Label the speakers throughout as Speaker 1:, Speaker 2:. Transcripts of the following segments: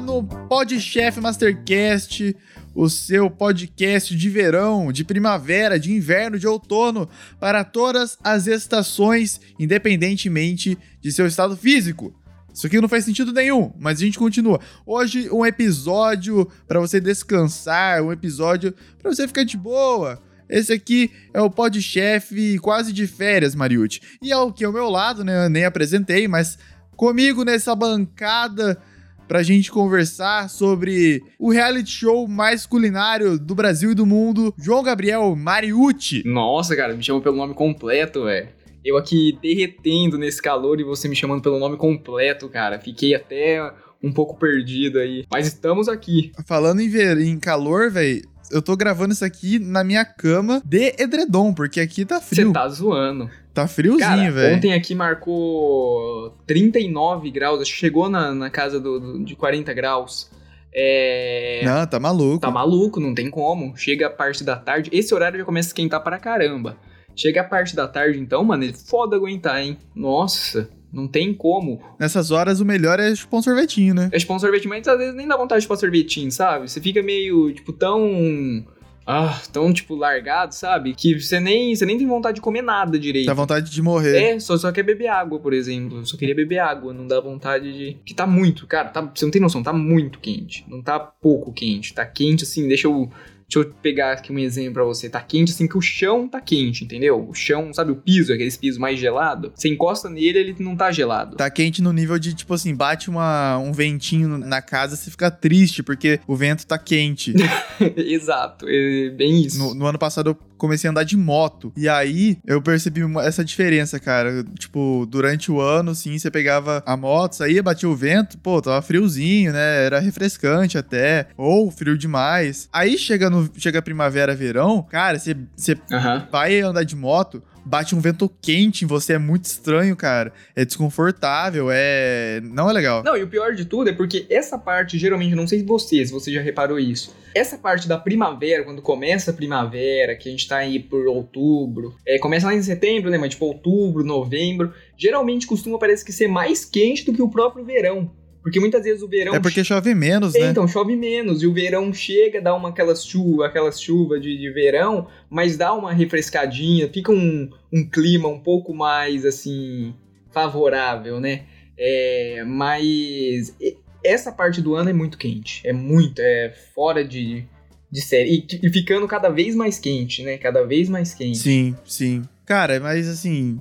Speaker 1: No Podchef Mastercast, o seu podcast de verão, de primavera, de inverno, de outono, para todas as estações, independentemente de seu estado físico. Isso aqui não faz sentido nenhum, mas a gente continua. Hoje, um episódio para você descansar, um episódio para você ficar de boa. Esse aqui é o Podchef quase de férias, Mariucci. E é o que ao meu lado, né? Eu nem apresentei, mas comigo nessa bancada pra gente conversar sobre o reality show mais culinário do Brasil e do mundo, João Gabriel Mariucci.
Speaker 2: Nossa, cara, me chama pelo nome completo, velho. Eu aqui derretendo nesse calor e você me chamando pelo nome completo, cara. Fiquei até um pouco perdido aí. Mas estamos aqui.
Speaker 1: Falando em ver em calor, velho, eu tô gravando isso aqui na minha cama de edredom, porque aqui tá frio.
Speaker 2: Você tá zoando.
Speaker 1: Tá friozinho, velho.
Speaker 2: Ontem aqui marcou 39 graus, acho que chegou na, na casa do, do, de 40 graus. É...
Speaker 1: Não, tá maluco.
Speaker 2: Tá maluco, não tem como. Chega a parte da tarde, esse horário já começa a esquentar para caramba. Chega a parte da tarde, então, mano, é foda aguentar, hein? Nossa, não tem como.
Speaker 1: Nessas horas, o melhor é chupar um sorvetinho, né?
Speaker 2: É chupar um sorvetinho, mas às vezes nem dá vontade de chupar sorvetinho, sabe? Você fica meio, tipo, tão ah, tão, tipo, largado, sabe? Que você nem, você nem tem vontade de comer nada direito.
Speaker 1: Dá vontade de morrer.
Speaker 2: É, só, só quer beber água, por exemplo. Só queria beber água, não dá vontade de. Que tá muito, cara, tá, você não tem noção, tá muito quente. Não tá pouco quente. Tá quente assim, deixa eu Deixa eu pegar aqui um exemplo pra você. Tá quente assim que o chão tá quente, entendeu? O chão, sabe o piso, aqueles pisos mais gelado? Você encosta nele, ele não tá gelado.
Speaker 1: Tá quente no nível de, tipo assim, bate uma, um ventinho na casa, você fica triste, porque o vento tá quente.
Speaker 2: Exato, é bem isso.
Speaker 1: No, no ano passado eu comecei a andar de moto. E aí eu percebi essa diferença, cara. Tipo, durante o ano, assim, você pegava a moto, saía, batia o vento, pô, tava friozinho, né? Era refrescante até. Ou frio demais. Aí chega, no, chega primavera, verão, cara, você, você
Speaker 2: uhum.
Speaker 1: vai andar de moto bate um vento quente em você, é muito estranho, cara. É desconfortável, é. Não é legal.
Speaker 2: Não, e o pior de tudo é porque essa parte, geralmente, não sei se você, se você já reparou isso. Essa parte da primavera, quando começa a primavera, que a gente tá aí por outubro, é, começa lá em setembro, né? Mas tipo outubro, novembro, geralmente costuma parece que ser mais quente do que o próprio verão. Porque muitas vezes o verão.
Speaker 1: É porque chove menos, né?
Speaker 2: Então, chove menos. E o verão chega, dá uma aquelas chuva, aquelas chuvas de, de verão, mas dá uma refrescadinha, fica um, um clima um pouco mais assim favorável, né? É, mas essa parte do ano é muito quente. É muito, é fora de, de série. E, e ficando cada vez mais quente, né? Cada vez mais quente.
Speaker 1: Sim, sim. Cara, mas assim,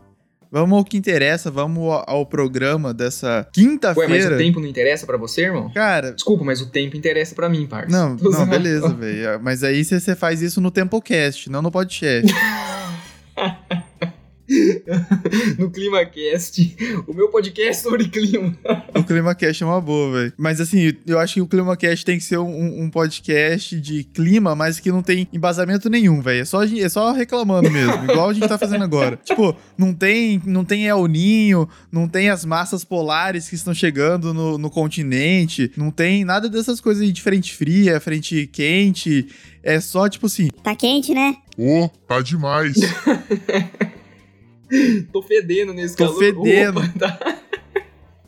Speaker 1: Vamos ao que interessa, vamos ao programa dessa quinta-feira. Ué,
Speaker 2: mas o tempo não interessa para você, irmão?
Speaker 1: Cara.
Speaker 2: Desculpa, mas o tempo interessa para mim, parça.
Speaker 1: Não, não, beleza, velho. Mas aí você faz isso no Tempocast, não no podcast.
Speaker 2: no ClimaCast. O meu podcast sobre clima.
Speaker 1: o ClimaCast é uma boa, velho. Mas assim, eu acho que o ClimaCast tem que ser um, um podcast de clima, mas que não tem embasamento nenhum, velho. É só, é só reclamando mesmo, igual a gente tá fazendo agora. Tipo, não tem, não tem El Ninho, não tem as massas polares que estão chegando no, no continente, não tem nada dessas coisas de frente fria, frente quente. É só, tipo assim.
Speaker 3: Tá quente, né?
Speaker 4: Ô, oh, tá demais.
Speaker 2: Tô fedendo nesse
Speaker 1: Tô
Speaker 2: calor.
Speaker 1: fedendo. Opa, tá.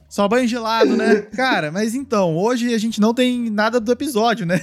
Speaker 1: Só banho gelado, né? Cara, mas então, hoje a gente não tem nada do episódio, né?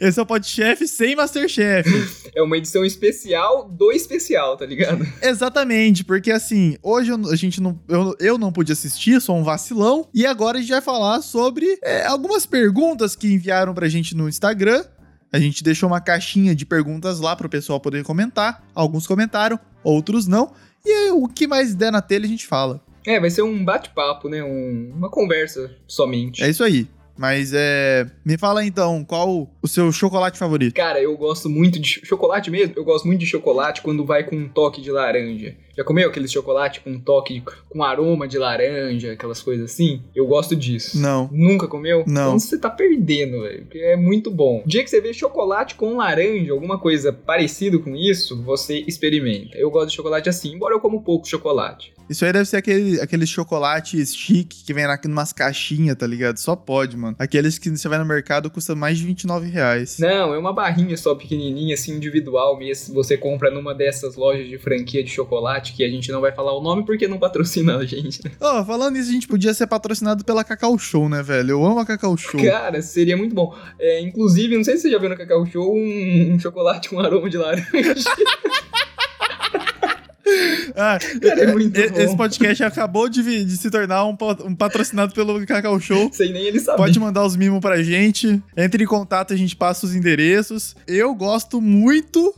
Speaker 1: Esse é o Podchef sem Masterchef.
Speaker 2: É uma edição especial do especial, tá ligado?
Speaker 1: Exatamente, porque assim, hoje a gente não. Eu, eu não pude assistir, sou um vacilão. E agora a gente vai falar sobre é, algumas perguntas que enviaram pra gente no Instagram. A gente deixou uma caixinha de perguntas lá pro pessoal poder comentar. Alguns comentaram, outros não. E o que mais der na telha a gente fala.
Speaker 2: É, vai ser um bate-papo, né? Um, uma conversa somente.
Speaker 1: É isso aí. Mas é. Me fala então, qual o seu chocolate favorito?
Speaker 2: Cara, eu gosto muito de. Chocolate mesmo? Eu gosto muito de chocolate quando vai com um toque de laranja. Já comeu aquele chocolate com um toque, com aroma de laranja, aquelas coisas assim? Eu gosto disso.
Speaker 1: Não.
Speaker 2: Nunca comeu?
Speaker 1: Não.
Speaker 2: Então você tá perdendo, velho. Porque é muito bom. O dia que você vê chocolate com laranja, alguma coisa parecido com isso, você experimenta. Eu gosto de chocolate assim, embora eu como pouco chocolate.
Speaker 1: Isso aí deve ser aquele, aqueles chocolates chique que vem na, numas caixinhas, tá ligado? Só pode, mano. Aqueles que você vai no mercado custa mais de 29 reais.
Speaker 2: Não, é uma barrinha só pequenininha, assim, individual mesmo. Você compra numa dessas lojas de franquia de chocolate, que a gente não vai falar o nome porque não patrocina a gente, né?
Speaker 1: Ó, oh, falando nisso, a gente podia ser patrocinado pela Cacau Show, né, velho? Eu amo a Cacau Show.
Speaker 2: Cara, seria muito bom. É, inclusive, não sei se você já viu no Cacau Show um, um chocolate com aroma de laranja.
Speaker 1: Ah, Cara, é muito esse bom. podcast acabou de, de se tornar um, um, patrocinado pelo Cacau Show.
Speaker 2: Sem nem ele saber.
Speaker 1: Pode mandar os mimos pra gente. Entre em contato, a gente passa os endereços. Eu gosto muito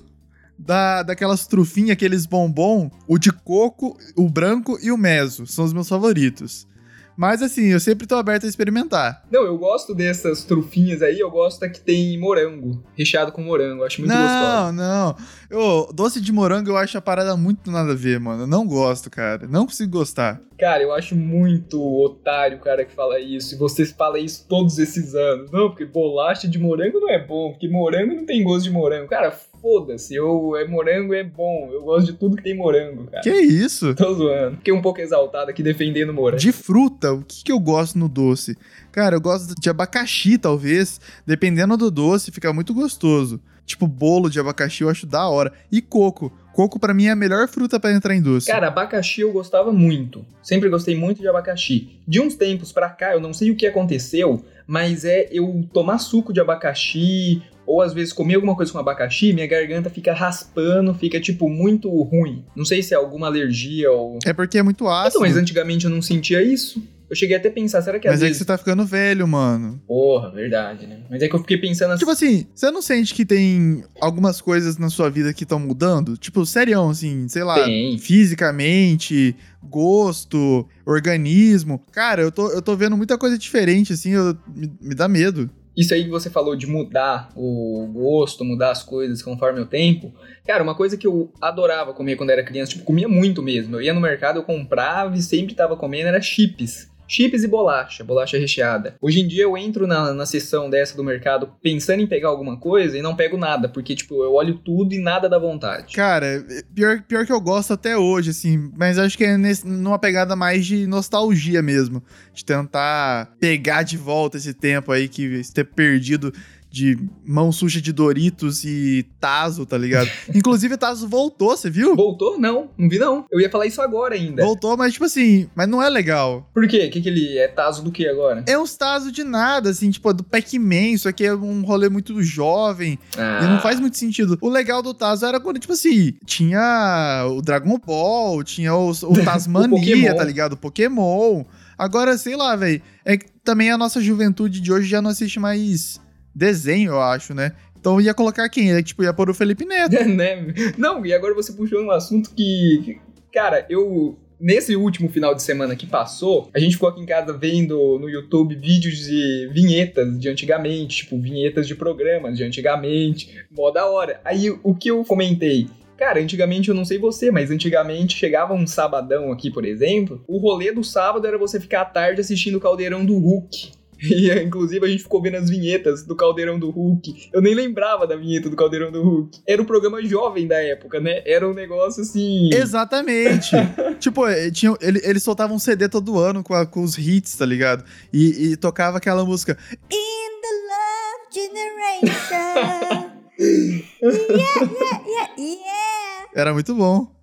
Speaker 1: da, daquelas trufinhas, aqueles bombom, o de coco, o branco e o meso. São os meus favoritos. Mas assim, eu sempre tô aberto a experimentar.
Speaker 2: Não, eu gosto dessas trufinhas aí, eu gosto da que tem morango, recheado com morango, acho muito
Speaker 1: não,
Speaker 2: gostoso.
Speaker 1: Não, não. Eu, doce de morango eu acho a parada muito nada a ver, mano. Eu não gosto, cara. Não consigo gostar.
Speaker 2: Cara, eu acho muito otário o cara que fala isso. E vocês falam isso todos esses anos. Não, porque bolacha de morango não é bom, porque morango não tem gosto de morango. Cara, foda-se, eu é morango é bom. Eu gosto de tudo que tem morango, cara.
Speaker 1: Que isso?
Speaker 2: Tô zoando. Fiquei um pouco exaltado aqui defendendo morango.
Speaker 1: De fruta, o que, que eu gosto no doce? Cara, eu gosto de abacaxi, talvez. Dependendo do doce, fica muito gostoso. Tipo, bolo de abacaxi eu acho da hora. E coco. Coco para mim é a melhor fruta para entrar em doce.
Speaker 2: Cara, abacaxi eu gostava muito. Sempre gostei muito de abacaxi. De uns tempos pra cá, eu não sei o que aconteceu, mas é eu tomar suco de abacaxi ou às vezes comer alguma coisa com abacaxi, minha garganta fica raspando, fica tipo muito ruim. Não sei se é alguma alergia ou.
Speaker 1: É porque é muito ácido. Então,
Speaker 2: mas antigamente eu não sentia isso. Eu cheguei até a pensar, será que
Speaker 1: às
Speaker 2: Mas
Speaker 1: vezes... é que você tá ficando velho, mano.
Speaker 2: Porra, verdade, né? Mas é que eu fiquei pensando assim...
Speaker 1: Tipo assim, você não sente que tem algumas coisas na sua vida que estão mudando? Tipo, serião, assim, sei lá, tem. fisicamente, gosto, organismo. Cara, eu tô, eu tô vendo muita coisa diferente, assim, eu, me, me dá medo.
Speaker 2: Isso aí que você falou de mudar o gosto, mudar as coisas conforme o tempo. Cara, uma coisa que eu adorava comer quando era criança, tipo, comia muito mesmo. Eu ia no mercado, eu comprava e sempre tava comendo, era chips chips e bolacha, bolacha recheada. Hoje em dia eu entro na, na sessão dessa do mercado pensando em pegar alguma coisa e não pego nada, porque, tipo, eu olho tudo e nada dá vontade.
Speaker 1: Cara, pior, pior que eu gosto até hoje, assim, mas acho que é nesse, numa pegada mais de nostalgia mesmo, de tentar pegar de volta esse tempo aí que ter perdido de mão suja de Doritos e Tazo, tá ligado? Inclusive, o Tazo voltou, você viu?
Speaker 2: Voltou? Não, não vi não. Eu ia falar isso agora ainda.
Speaker 1: Voltou, mas tipo assim, mas não é legal.
Speaker 2: Por quê? O que, que ele é Tazo do que agora?
Speaker 1: É uns Tazo de nada, assim, tipo, do Pac-Man, isso aqui é um rolê muito jovem. Ah. E não faz muito sentido. O legal do Tazo era quando, tipo assim, tinha o Dragon Ball, tinha o, o Tasmania, tá ligado? O Pokémon. Agora, sei lá, velho. É que também a nossa juventude de hoje já não assiste mais desenho, eu acho, né? Então ia colocar quem? É, tipo, ia pôr o Felipe Neto.
Speaker 2: né? Não, e agora você puxou um assunto que. Cara, eu. Nesse último final de semana que passou, a gente ficou aqui em casa vendo no YouTube vídeos de vinhetas de antigamente, tipo, vinhetas de programas de antigamente, mó da hora. Aí o que eu comentei? Cara, antigamente eu não sei você, mas antigamente chegava um sabadão aqui, por exemplo, o rolê do sábado era você ficar à tarde assistindo o Caldeirão do Hulk. E inclusive a gente ficou vendo as vinhetas do Caldeirão do Hulk. Eu nem lembrava da vinheta do Caldeirão do Hulk. Era o programa jovem da época, né? Era um negócio assim.
Speaker 1: Exatamente. tipo, eh, tinha, ele, eles soltavam um CD todo ano com, a, com os hits, tá ligado? E, e tocava aquela música. In the Love Generation. yeah, yeah, yeah, yeah. Era muito bom.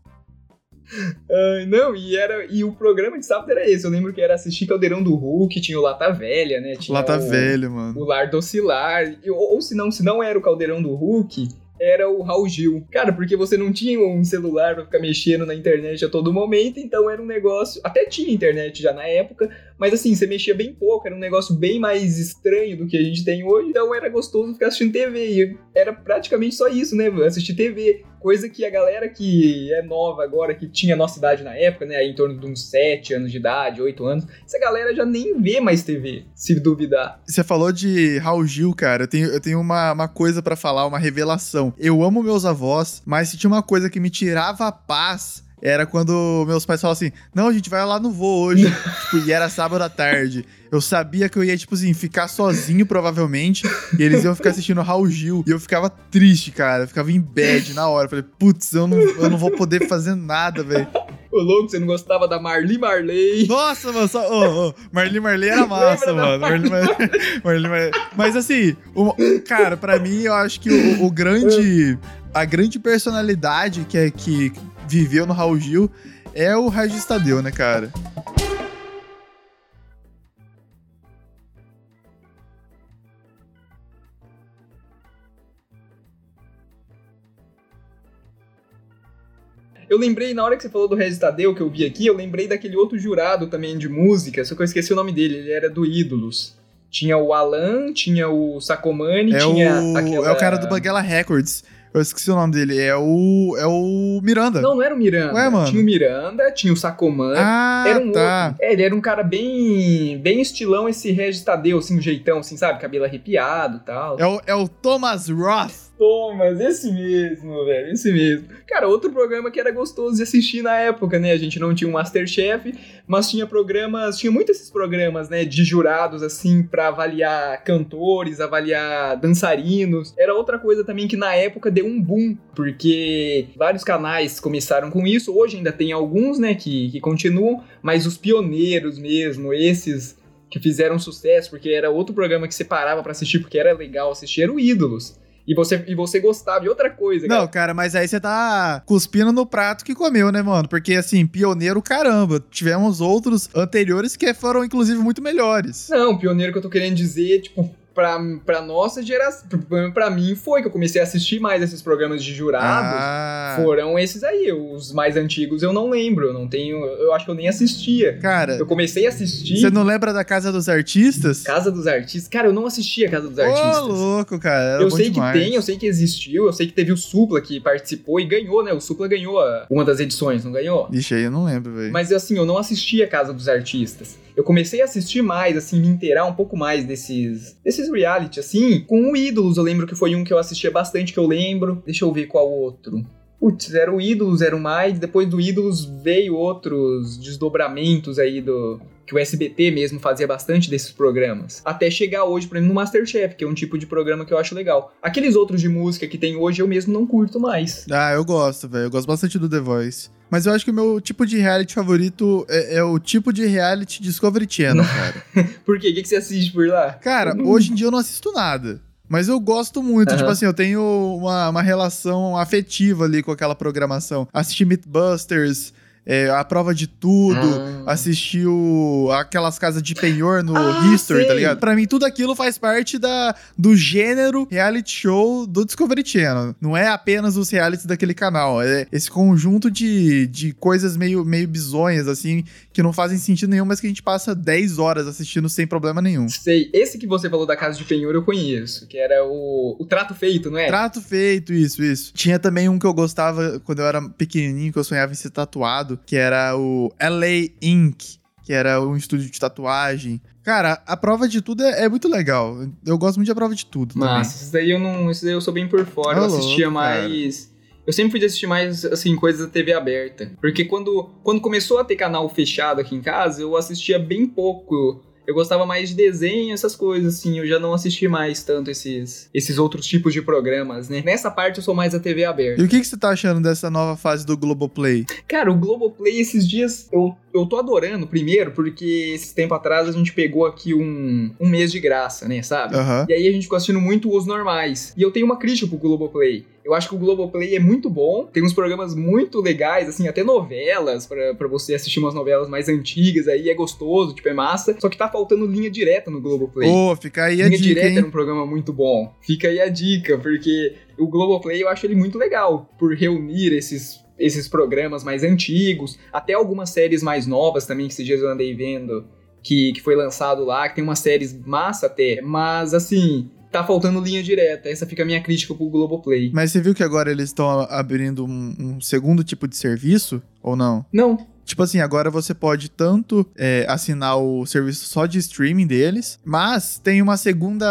Speaker 2: Uh, não, e era e o programa de sábado era esse. Eu lembro que era assistir Caldeirão do Hulk, tinha o Lata Velha, né? Tinha
Speaker 1: Lata
Speaker 2: o,
Speaker 1: Velha, mano.
Speaker 2: O Lar do Oscilar. Ou, ou se não, se não era o Caldeirão do Hulk, era o Raul Gil. Cara, porque você não tinha um celular pra ficar mexendo na internet a todo momento, então era um negócio. Até tinha internet já na época, mas assim, você mexia bem pouco, era um negócio bem mais estranho do que a gente tem hoje, então era gostoso ficar assistindo TV. E era praticamente só isso, né? Assistir TV. Coisa que a galera que é nova agora, que tinha nossa idade na época, né? Aí em torno de uns 7 anos de idade, 8 anos, essa galera já nem vê mais TV, se duvidar.
Speaker 1: Você falou de Raul Gil, cara. Eu tenho, eu tenho uma, uma coisa para falar, uma revelação. Eu amo meus avós, mas se tinha uma coisa que me tirava a paz era quando meus pais falavam assim: Não, a gente vai lá no voo hoje. tipo, e era sábado à tarde. Eu sabia que eu ia, tipo assim, ficar sozinho, provavelmente. E eles iam ficar assistindo Raul Gil. E eu ficava triste, cara. Eu ficava em bad na hora. Eu falei, putz, eu não, eu não vou poder fazer nada, velho.
Speaker 2: Ô, louco, você não gostava da Marli Marley?
Speaker 1: Nossa, mano, só, oh, oh, Marli Marley era massa, mano. Marli Marley, Marli Marley. Mas assim, o, cara, pra mim, eu acho que o, o grande. A grande personalidade que, é, que viveu no Raul Gil é o Regis Tadeu, né, cara?
Speaker 2: Eu lembrei, na hora que você falou do Regis Tadeu, que eu vi aqui, eu lembrei daquele outro jurado também de música, só que eu esqueci o nome dele, ele era do Ídolos. Tinha o Alan, tinha o Sacomani,
Speaker 1: é
Speaker 2: tinha
Speaker 1: o,
Speaker 2: aquela...
Speaker 1: É o cara do Banguela Records. Eu esqueci o nome dele. É o. É o Miranda.
Speaker 2: Não, não era o Miranda.
Speaker 1: Ué, mano.
Speaker 2: Tinha o Miranda, tinha o Sacomani.
Speaker 1: Ah,
Speaker 2: era um
Speaker 1: tá.
Speaker 2: outro. É, ele era um cara bem. bem estilão, esse Regis Tadeu, assim, um jeitão, assim, sabe? Cabelo arrepiado e tal.
Speaker 1: É o, é o Thomas Roth.
Speaker 2: Thomas, esse mesmo, velho, esse mesmo. Cara, outro programa que era gostoso de assistir na época, né? A gente não tinha um Masterchef, mas tinha programas, tinha muitos esses programas, né, de jurados, assim, pra avaliar cantores, avaliar dançarinos. Era outra coisa também que na época deu um boom, porque vários canais começaram com isso. Hoje ainda tem alguns, né, que, que continuam, mas os pioneiros mesmo, esses que fizeram sucesso, porque era outro programa que você parava pra assistir, porque era legal assistir, era o Ídolos. E você, e você gostava de outra coisa, cara.
Speaker 1: Não, cara, mas aí você tá cuspindo no prato que comeu, né, mano? Porque, assim, pioneiro, caramba. Tivemos outros anteriores que foram, inclusive, muito melhores.
Speaker 2: Não, pioneiro que eu tô querendo dizer, tipo, pra, pra nossa geração, pra, mim foi que eu comecei a assistir mais esses programas de jurados.
Speaker 1: Ah,
Speaker 2: Foram esses aí, os mais antigos eu não lembro, eu não tenho, eu acho que eu nem assistia.
Speaker 1: cara,
Speaker 2: Eu comecei a assistir
Speaker 1: você não lembra da Casa dos Artistas?
Speaker 2: Casa dos Artistas. Cara, eu não assistia Casa dos
Speaker 1: Ô,
Speaker 2: Artistas.
Speaker 1: louco, cara.
Speaker 2: Eu sei
Speaker 1: demais.
Speaker 2: que tem, eu sei que existiu, eu sei que teve o Supla que participou e ganhou, né? O Supla ganhou a- uma das edições, não ganhou?
Speaker 1: Ixi, aí eu não lembro, velho.
Speaker 2: Mas assim, eu não assistia Casa dos Artistas. Eu comecei a assistir mais, assim, me inteirar um pouco mais desses, desses reality, assim, com o Ídolos. Eu lembro que foi um que eu assistia bastante, que eu lembro. Deixa eu ver qual outro. Putz, era o Ídolos, era o mais. Depois do Ídolos veio outros desdobramentos aí do. Que o SBT mesmo fazia bastante desses programas. Até chegar hoje, por exemplo, no Masterchef, que é um tipo de programa que eu acho legal. Aqueles outros de música que tem hoje eu mesmo não curto mais.
Speaker 1: Ah, eu gosto, velho. Eu gosto bastante do The Voice. Mas eu acho que o meu tipo de reality favorito é, é o tipo de reality Discovery Channel, cara.
Speaker 2: Por quê? O que, que você assiste por lá?
Speaker 1: Cara, hoje em dia eu não assisto nada. Mas eu gosto muito,
Speaker 2: Aham.
Speaker 1: tipo assim, eu tenho uma, uma relação afetiva ali com aquela programação. Assisti Mythbusters, é, a prova de tudo,
Speaker 2: Ah.
Speaker 1: assisti o- aquelas casas de penhor no
Speaker 2: Ah,
Speaker 1: History, tá
Speaker 2: sei.
Speaker 1: ligado? Pra mim, tudo aquilo faz parte da, do gênero reality show do Discovery Channel. Não é apenas os realities daquele canal, é esse conjunto de, de coisas meio, meio bizonhas, assim, que não fazem sentido nenhum, mas que a gente passa 10 horas assistindo sem problema nenhum.
Speaker 2: Sei, esse que você falou da Casa de Penhor eu conheço, que era o, o Trato Feito, não é?
Speaker 1: Trato feito, isso, isso. Tinha também um que eu gostava quando eu era pequenininho, que eu sonhava em ser tatuado, que era o LA Ink, que era um estúdio de tatuagem. Cara, a prova de tudo é, é muito legal. Eu gosto muito de a prova de tudo
Speaker 2: Mas isso daí eu não. Isso daí eu sou bem por fora.
Speaker 1: Ô,
Speaker 2: eu assistia mais. Eu sempre fui de assistir mais, assim, coisas da TV aberta. Porque quando, quando começou a ter canal fechado aqui em casa, eu assistia bem pouco. Eu gostava mais de desenho, essas coisas, assim. Eu já não assisti mais tanto esses, esses outros tipos de programas, né? Nessa parte eu sou mais a TV aberta.
Speaker 1: E o que, que você tá achando dessa nova fase do Globoplay?
Speaker 2: Cara, o Globoplay esses dias eu, eu tô adorando, primeiro, porque esse tempo atrás a gente pegou aqui um, um mês de graça, né, sabe?
Speaker 1: Aham.
Speaker 2: E aí a gente ficou assistindo muito os normais. E eu tenho uma crítica pro Globoplay. Eu acho que o Globoplay é muito bom, tem uns programas muito legais, assim, até novelas, pra pra você assistir umas novelas mais antigas aí, é gostoso, tipo, é massa. Só que tá faltando linha direta no Globoplay.
Speaker 1: Ô, fica aí a
Speaker 2: Linha
Speaker 1: dica,
Speaker 2: Direta
Speaker 1: hein?
Speaker 2: era um programa muito bom. Fica aí a dica, porque o Globoplay eu acho ele muito legal por reunir esses, esses programas mais antigos, até algumas séries mais novas também que esses dias eu andei vendo que, que foi lançado lá, que tem umas séries massa até, mas assim, tá faltando linha direta. Essa fica a minha crítica pro Globoplay.
Speaker 1: Mas você viu que agora eles estão abrindo um, um segundo tipo de serviço? Ou não?
Speaker 2: Não,
Speaker 1: Tipo assim, agora você pode tanto é, assinar o serviço só de streaming deles, mas tem uma segunda,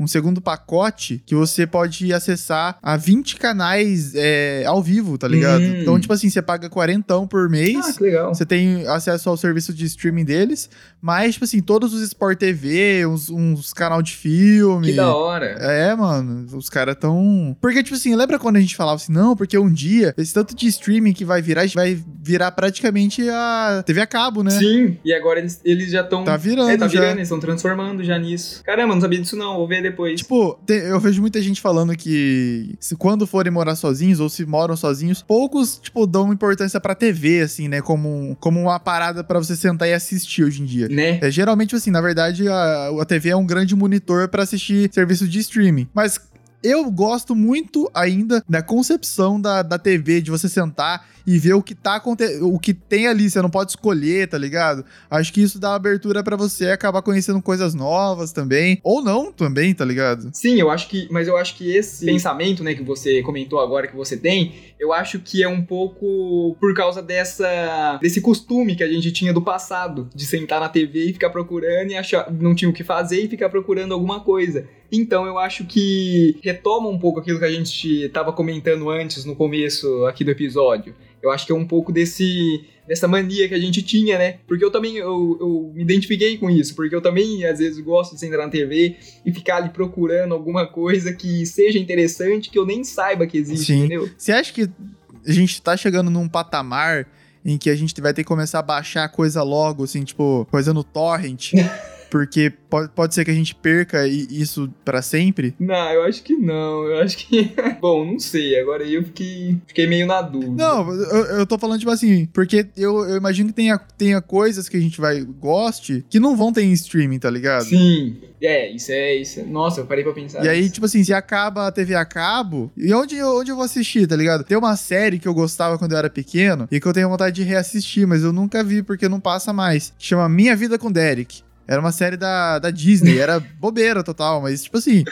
Speaker 1: um segundo pacote que você pode acessar a 20 canais é, ao vivo, tá ligado?
Speaker 2: Hum.
Speaker 1: Então, tipo assim, você paga 40 por
Speaker 2: ah,
Speaker 1: mês.
Speaker 2: que legal.
Speaker 1: Você tem acesso ao serviço de streaming deles, mas, tipo assim, todos os Sport TV, uns, uns canal de filme.
Speaker 2: Que da hora.
Speaker 1: É, mano, os caras tão. Porque, tipo assim, lembra quando a gente falava assim, não, porque um dia, esse tanto de streaming que vai virar, vai virar praticamente a TV a cabo, né?
Speaker 2: Sim, e agora eles, eles já estão.
Speaker 1: Tá virando,
Speaker 2: É, tá
Speaker 1: já.
Speaker 2: virando, eles estão transformando já nisso. Caramba, não sabia disso não, vou ver depois.
Speaker 1: Tipo, te- eu vejo muita gente falando que se quando forem morar sozinhos ou se moram sozinhos, poucos, tipo, dão importância pra TV, assim, né? Como, como uma parada pra você sentar e assistir hoje em dia.
Speaker 2: né?
Speaker 1: É, geralmente, assim, na verdade, a, a TV é um grande monitor pra assistir serviços de streaming. Mas eu gosto muito ainda da concepção da, da TV, de você sentar e ver o que tá o que tem ali, você não pode escolher, tá ligado? Acho que isso dá abertura pra você acabar conhecendo coisas novas também, ou não também, tá ligado?
Speaker 2: Sim, eu acho que. Mas eu acho que esse pensamento, né, que você comentou agora que você tem, eu acho que é um pouco por causa dessa. desse costume que a gente tinha do passado, de sentar na TV e ficar procurando e achar. não tinha o que fazer e ficar procurando alguma coisa. Então eu acho que retoma um pouco aquilo que a gente tava comentando antes no começo aqui do episódio. Eu acho que é um pouco desse dessa mania que a gente tinha, né? Porque eu também eu, eu me identifiquei com isso, porque eu também às vezes gosto de sentar na TV e ficar ali procurando alguma coisa que seja interessante que eu nem saiba que existe,
Speaker 1: Sim.
Speaker 2: entendeu?
Speaker 1: Você acha que a gente tá chegando num patamar em que a gente vai ter que começar a baixar coisa logo, assim, tipo, coisa no torrent? Porque pode, pode ser que a gente perca isso pra sempre?
Speaker 2: Não, eu acho que não. Eu acho que. Bom, não sei. Agora aí eu fiquei, fiquei meio na dúvida.
Speaker 1: Não, eu, eu tô falando, tipo assim, porque eu, eu imagino que tenha, tenha coisas que a gente vai goste que não vão ter em streaming, tá ligado?
Speaker 2: Sim. É, isso é isso. é- Nossa, eu parei pra pensar.
Speaker 1: E aí,
Speaker 2: nisso.
Speaker 1: tipo assim, se acaba a TV a cabo, e onde, eu- onde eu vou assistir, tá ligado? Tem uma série que eu gostava quando eu era pequeno e que eu tenho vontade de reassistir, mas eu nunca vi porque não passa mais. Chama Minha Vida com Derek. Era uma série da, da Disney, era bobeira total, mas tipo assim,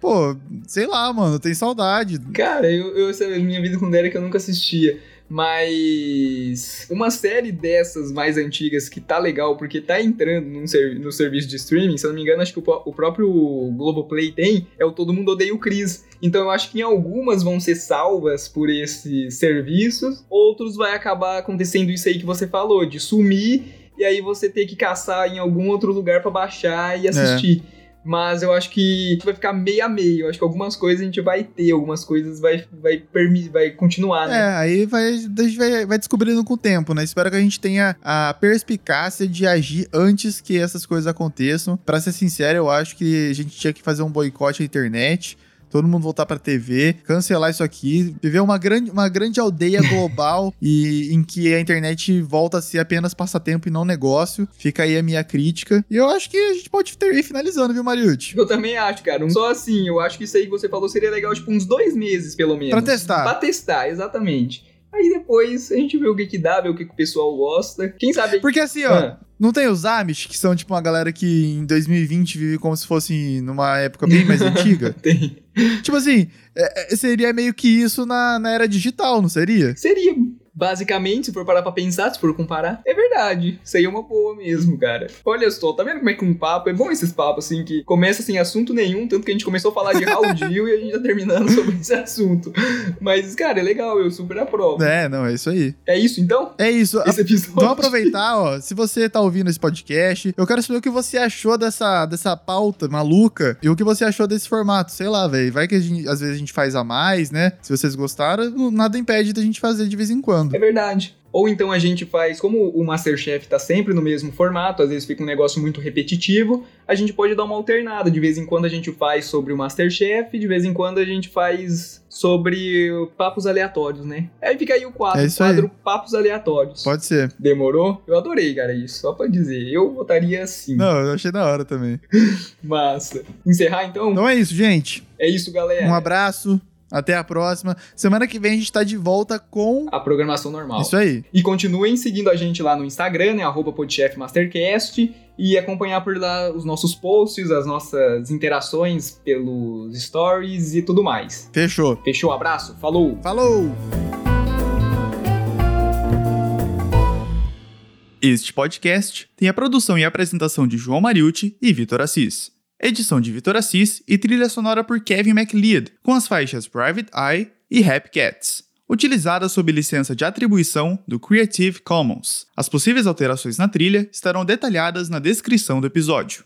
Speaker 1: pô, sei lá, mano, tem saudade.
Speaker 2: Cara, eu, eu essa minha vida com Derek eu nunca assistia. Mas uma série dessas mais antigas que tá legal, porque tá entrando ser- no serviço de streaming, se eu não me engano, acho que o, o próprio Globoplay tem, é o Todo Mundo Odeia o Chris. Então eu acho que em algumas vão ser salvas por esses serviços, outros vai acabar acontecendo isso aí que você falou, de sumir e aí você ter que caçar em algum outro lugar pra baixar e assistir. Mas eu acho que vai ficar meio a meio. Eu acho que algumas coisas a gente vai ter, algumas coisas vai, vai, permi vai continuar, né?
Speaker 1: É, aí vai, a gente vai, vai descobrindo com o tempo, né? Espero que a gente tenha a perspicácia de agir antes que essas coisas aconteçam. Pra ser sincero, eu acho que a gente tinha que fazer um boicote à internet. Todo mundo voltar pra TV, cancelar isso aqui, viver uma grande, uma grande aldeia global e em que a internet volta a ser apenas passatempo e não negócio. Fica aí a minha crítica. E eu acho que a gente pode ter ir finalizando, viu, Mariucci?
Speaker 2: Eu também acho, cara. Um- Só assim, eu acho que isso aí que você falou seria legal, tipo, uns dois meses, pelo menos.
Speaker 1: Pra testar.
Speaker 2: Pra testar, exatamente. Aí depois a gente vê o que que dá, vê o que, que o pessoal gosta. Quem sabe...
Speaker 1: Porque assim, ó,
Speaker 2: Ah,
Speaker 1: Não tem os Amish, que são tipo uma galera que em 2020 vive como se fosse numa época bem mais antiga?
Speaker 2: tem.
Speaker 1: Tipo assim, é- é- seria meio que isso na, na era digital, não seria?
Speaker 2: Seria, basicamente, se for parar pra pensar, se for comparar, é verdade. Seria uma boa mesmo, cara. Olha só, tá vendo como é que um papo... É bom esses papos, assim, que começa sem assunto nenhum, tanto que a gente começou a falar de Raul Gil e a gente tá terminando sobre esse assunto. Mas, cara, é legal, eu super aprovo.
Speaker 1: É, não, é isso aí.
Speaker 2: É isso, então?
Speaker 1: É isso.
Speaker 2: Esse episódio...
Speaker 1: Vamos aproveitar, ó. Se você tá ouvindo esse podcast, eu quero saber o que você achou dessa, dessa pauta maluca e o que você achou desse formato. Sei lá, velho. Vai que gente- às vezes a gente faz a mais, né? Se vocês gostaram, nada impede da gente fazer de vez em quando.
Speaker 2: É verdade. Ou então a gente faz, como o Masterchef tá sempre no mesmo formato, às vezes fica um negócio muito repetitivo, a gente pode dar uma alternada. De vez em quando a gente faz sobre o Masterchef, de vez em quando a gente faz sobre papos aleatórios, né? Aí fica aí o quadro,
Speaker 1: É isso aí.
Speaker 2: quadro Papos Aleatórios.
Speaker 1: Pode ser.
Speaker 2: Demorou? Eu adorei, cara, isso. Só pra dizer, eu votaria assim.
Speaker 1: Não, eu achei da hora também.
Speaker 2: Massa. Encerrar então?
Speaker 1: Então é isso, gente.
Speaker 2: É isso, galera.
Speaker 1: Um abraço. Até a próxima. Semana que vem a gente tá de volta com.
Speaker 2: A programação normal.
Speaker 1: Isso aí.
Speaker 2: E continuem seguindo a gente lá no Instagram, né? PodchefMastercast. E acompanhar por lá os nossos posts, as nossas interações pelos stories e tudo mais.
Speaker 1: Fechou.
Speaker 2: Fechou? Abraço, falou!
Speaker 1: Falou! Este podcast tem a produção e apresentação de João Mariucci e Vitor Assis. Edição de Vitor Assis e trilha sonora por Kevin MacLeod, com as faixas Private Eye e Happy Cats, utilizadas sob licença de atribuição do Creative Commons. As possíveis alterações na trilha estarão detalhadas na descrição do episódio.